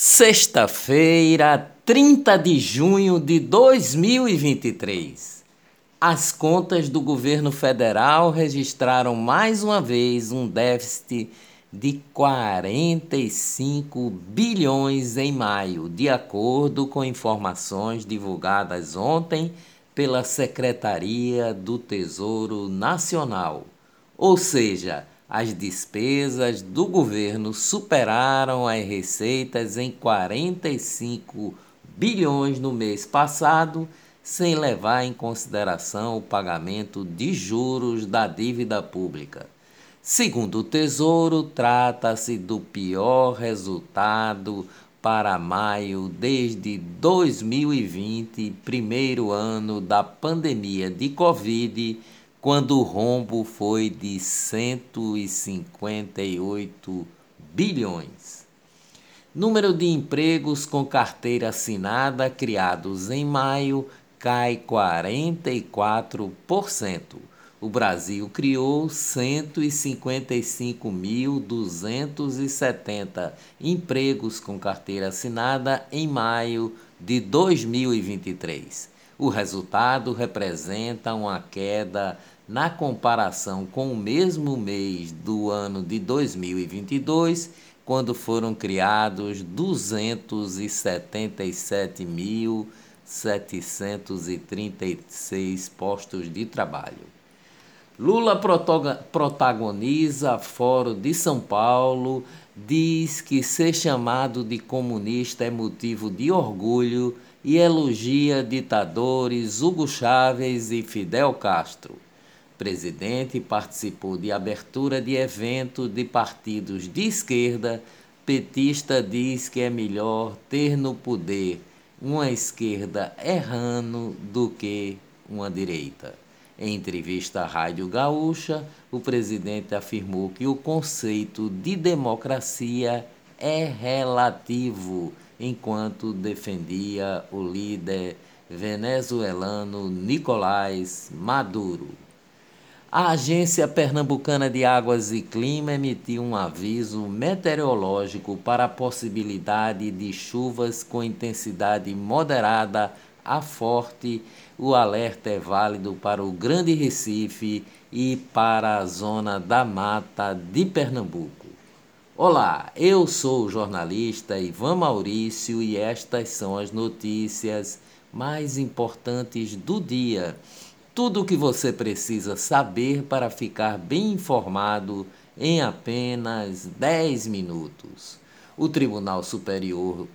Sexta-feira, 30 de junho de 2023. As contas do governo federal registraram mais uma vez um déficit de 45 bilhões em maio, de acordo com informações divulgadas ontem pela Secretaria do Tesouro Nacional. Ou seja, as despesas do governo superaram as receitas em 45 bilhões no mês passado, sem levar em consideração o pagamento de juros da dívida pública. Segundo o Tesouro, trata-se do pior resultado para maio desde 2020, primeiro ano da pandemia de Covid quando o rombo foi de 158 bilhões. Número de empregos com carteira assinada criados em maio cai 44%. O Brasil criou 155.270 empregos com carteira assinada em maio de 2023 o resultado representa uma queda na comparação com o mesmo mês do ano de 2022, quando foram criados 277.736 postos de trabalho. Lula protagoniza Fórum de São Paulo, diz que ser chamado de comunista é motivo de orgulho e elogia ditadores Hugo Chávez e Fidel Castro. Presidente participou de abertura de evento de partidos de esquerda. Petista diz que é melhor ter no poder uma esquerda errando do que uma direita. Em entrevista à Rádio Gaúcha, o presidente afirmou que o conceito de democracia é relativo enquanto defendia o líder venezuelano Nicolás Maduro. A Agência Pernambucana de Águas e Clima emitiu um aviso meteorológico para a possibilidade de chuvas com intensidade moderada a forte. O alerta é válido para o Grande Recife e para a zona da mata de Pernambuco. Olá, eu sou o jornalista Ivan Maurício e estas são as notícias mais importantes do dia. Tudo o que você precisa saber para ficar bem informado em apenas 10 minutos. O Tribunal Superior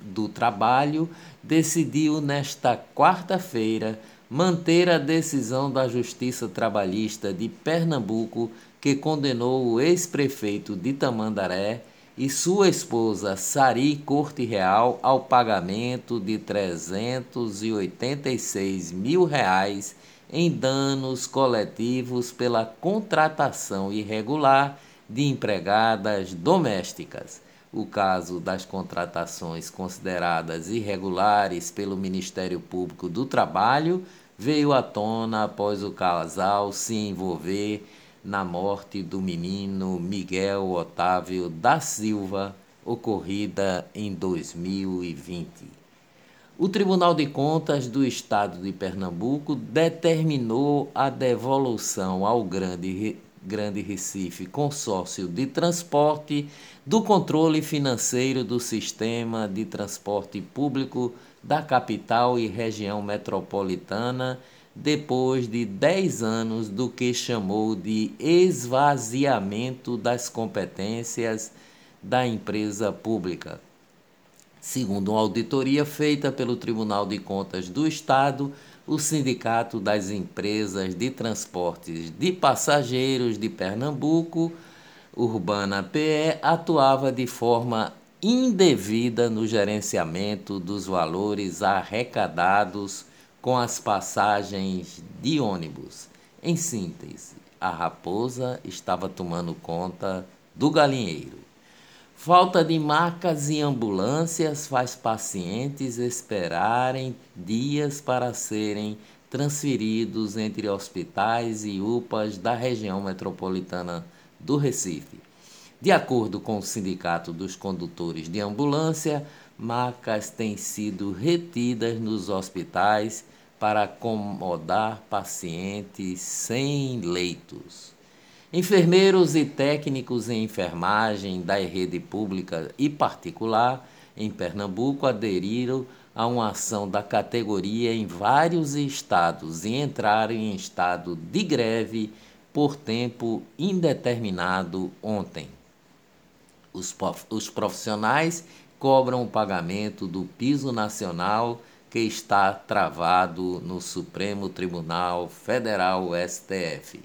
do Trabalho decidiu nesta quarta-feira manter a decisão da Justiça Trabalhista de Pernambuco que condenou o ex-prefeito de Tamandaré e sua esposa Sari Corte Real ao pagamento de 386 mil reais em danos coletivos pela contratação irregular de empregadas domésticas. O caso das contratações consideradas irregulares pelo Ministério Público do Trabalho veio à tona após o casal se envolver na morte do menino Miguel Otávio da Silva, ocorrida em 2020. O Tribunal de Contas do Estado de Pernambuco determinou a devolução ao Grande, Grande Recife Consórcio de Transporte do controle financeiro do sistema de transporte público da capital e região metropolitana depois de 10 anos do que chamou de esvaziamento das competências da empresa pública. Segundo uma auditoria feita pelo Tribunal de Contas do Estado, o Sindicato das Empresas de Transportes de Passageiros de Pernambuco, Urbana PE, atuava de forma indevida no gerenciamento dos valores arrecadados com as passagens de ônibus. Em síntese, a raposa estava tomando conta do galinheiro. Falta de macas e ambulâncias faz pacientes esperarem dias para serem transferidos entre hospitais e UPAs da região metropolitana do Recife. De acordo com o Sindicato dos Condutores de Ambulância, macas têm sido retidas nos hospitais para acomodar pacientes sem leitos. Enfermeiros e técnicos em enfermagem da rede pública e particular em Pernambuco aderiram a uma ação da categoria em vários estados e entraram em estado de greve por tempo indeterminado ontem. Os profissionais cobram o pagamento do piso nacional que está travado no Supremo Tribunal Federal STF.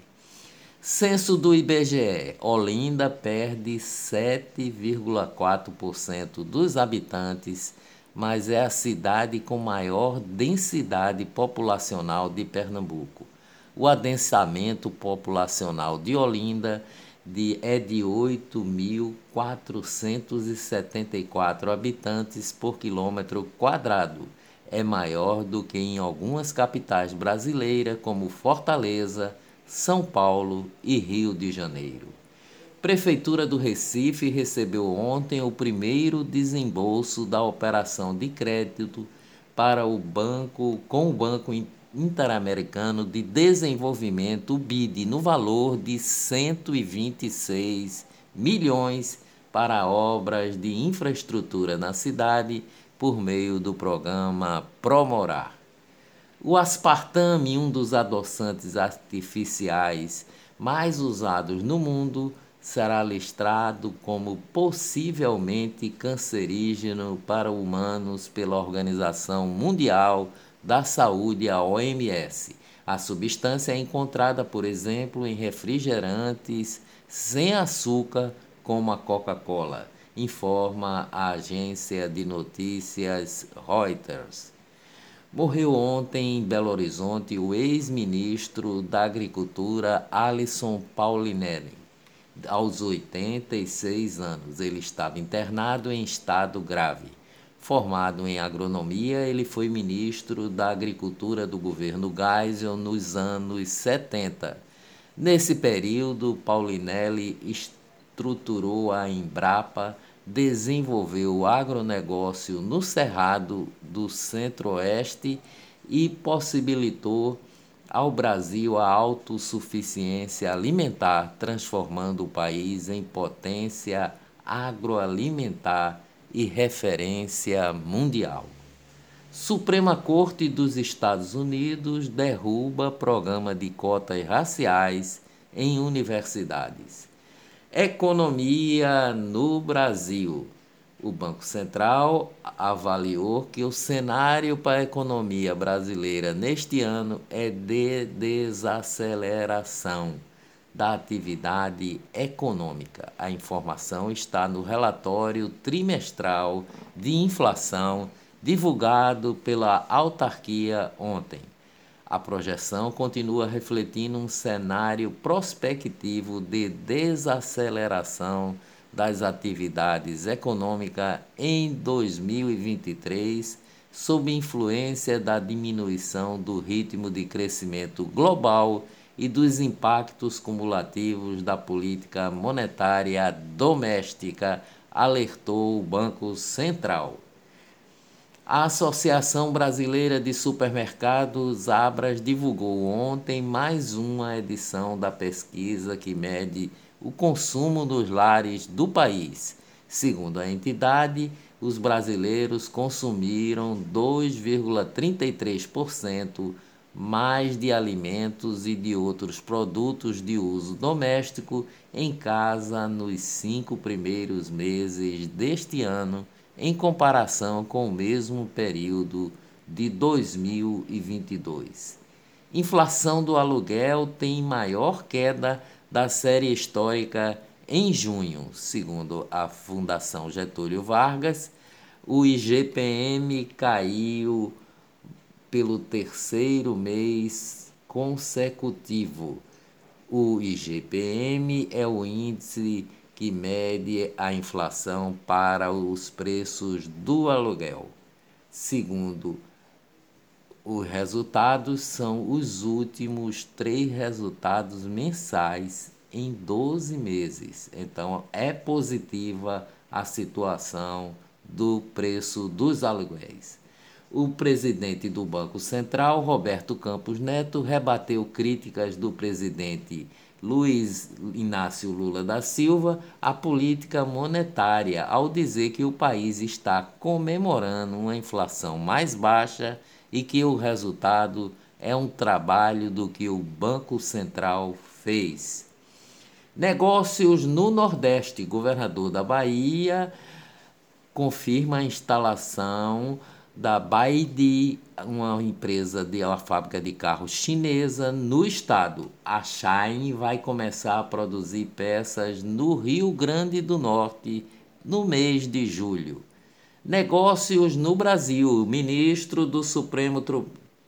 Censo do IBGE: Olinda perde 7,4% dos habitantes, mas é a cidade com maior densidade populacional de Pernambuco. O adensamento populacional de Olinda de, é de 8.474 habitantes por quilômetro quadrado. É maior do que em algumas capitais brasileiras, como Fortaleza, são Paulo e Rio de Janeiro. Prefeitura do Recife recebeu ontem o primeiro desembolso da operação de crédito para o banco com o Banco Interamericano de Desenvolvimento, o BID, no valor de 126 milhões para obras de infraestrutura na cidade por meio do programa Promorar. O aspartame, um dos adoçantes artificiais mais usados no mundo, será listrado como possivelmente cancerígeno para humanos pela Organização Mundial da Saúde, a OMS. A substância é encontrada, por exemplo, em refrigerantes sem açúcar, como a Coca-Cola, informa a agência de notícias Reuters. Morreu ontem em Belo Horizonte o ex-ministro da Agricultura Alisson Paulinelli, aos 86 anos. Ele estava internado em estado grave. Formado em agronomia, ele foi ministro da Agricultura do governo Geisel nos anos 70. Nesse período, Paulinelli estruturou a Embrapa desenvolveu o agronegócio no Cerrado do Centro-Oeste e possibilitou ao Brasil a autossuficiência alimentar, transformando o país em potência agroalimentar e referência mundial. Suprema Corte dos Estados Unidos derruba programa de cotas raciais em universidades. Economia no Brasil. O Banco Central avaliou que o cenário para a economia brasileira neste ano é de desaceleração da atividade econômica. A informação está no relatório trimestral de inflação divulgado pela autarquia ontem. A projeção continua refletindo um cenário prospectivo de desaceleração das atividades econômicas em 2023, sob influência da diminuição do ritmo de crescimento global e dos impactos cumulativos da política monetária doméstica, alertou o Banco Central. A Associação Brasileira de Supermercados Abras divulgou ontem mais uma edição da pesquisa que mede o consumo dos lares do país. Segundo a entidade, os brasileiros consumiram 2,33% mais de alimentos e de outros produtos de uso doméstico em casa nos cinco primeiros meses deste ano em comparação com o mesmo período de 2022. Inflação do aluguel tem maior queda da série histórica em junho, segundo a Fundação Getúlio Vargas. O IGPM caiu pelo terceiro mês consecutivo. O IGPM é o índice que mede a inflação para os preços do aluguel. Segundo, os resultados são os últimos três resultados mensais em 12 meses. Então é positiva a situação do preço dos aluguéis. O presidente do Banco Central, Roberto Campos Neto, rebateu críticas do presidente Luiz Inácio Lula da Silva à política monetária, ao dizer que o país está comemorando uma inflação mais baixa e que o resultado é um trabalho do que o Banco Central fez. Negócios no Nordeste. Governador da Bahia confirma a instalação da Baidi, uma empresa de uma fábrica de carros chinesa no estado. A Shine vai começar a produzir peças no Rio Grande do Norte no mês de julho. Negócios no Brasil. O ministro do Supremo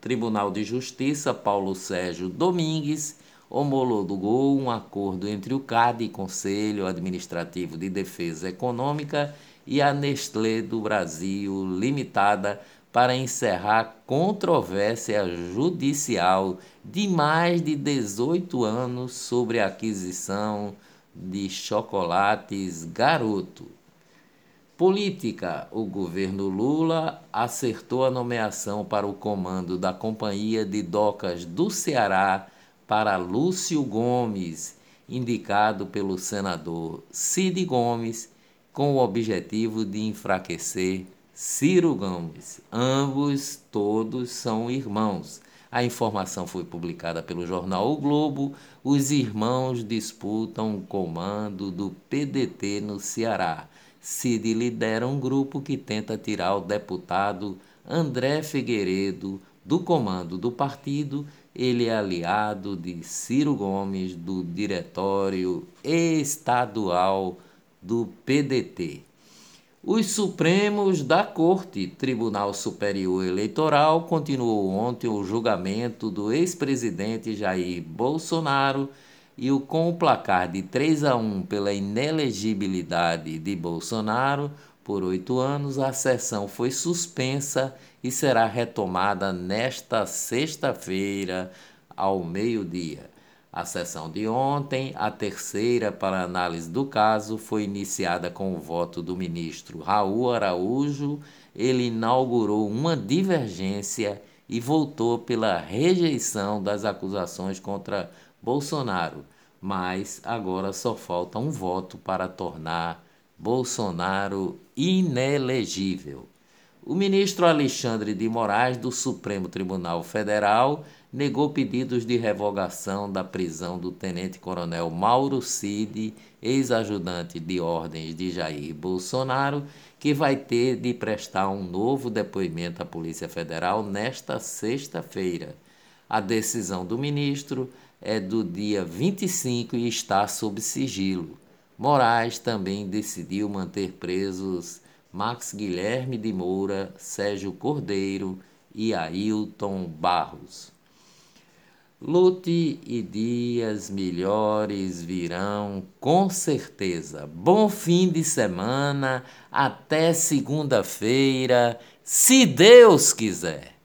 Tribunal de Justiça, Paulo Sérgio Domingues, homologou um acordo entre o CAD, Conselho Administrativo de Defesa Econômica, e a Nestlé do Brasil Limitada para encerrar controvérsia judicial de mais de 18 anos sobre a aquisição de chocolates Garoto. Política: o governo Lula acertou a nomeação para o comando da Companhia de Docas do Ceará para Lúcio Gomes, indicado pelo senador Cid Gomes com o objetivo de enfraquecer Ciro Gomes. Ambos, todos são irmãos. A informação foi publicada pelo jornal O Globo. Os irmãos disputam o comando do PDT no Ceará. Cid lidera um grupo que tenta tirar o deputado André Figueiredo do comando do partido. Ele é aliado de Ciro Gomes, do diretório estadual do PDT. Os Supremos da Corte, Tribunal Superior Eleitoral, continuou ontem o julgamento do ex-presidente Jair Bolsonaro e o com o placar de 3 a 1 pela inelegibilidade de Bolsonaro por oito anos, a sessão foi suspensa e será retomada nesta sexta-feira ao meio-dia. A sessão de ontem, a terceira para análise do caso, foi iniciada com o voto do ministro Raul Araújo. Ele inaugurou uma divergência e voltou pela rejeição das acusações contra Bolsonaro. Mas agora só falta um voto para tornar Bolsonaro inelegível. O ministro Alexandre de Moraes, do Supremo Tribunal Federal, negou pedidos de revogação da prisão do tenente-coronel Mauro Cid, ex-ajudante de ordens de Jair Bolsonaro, que vai ter de prestar um novo depoimento à Polícia Federal nesta sexta-feira. A decisão do ministro é do dia 25 e está sob sigilo. Moraes também decidiu manter presos Max Guilherme de Moura, Sérgio Cordeiro e Ailton Barros. Lute e dias melhores virão, com certeza. Bom fim de semana, até segunda-feira, se Deus quiser.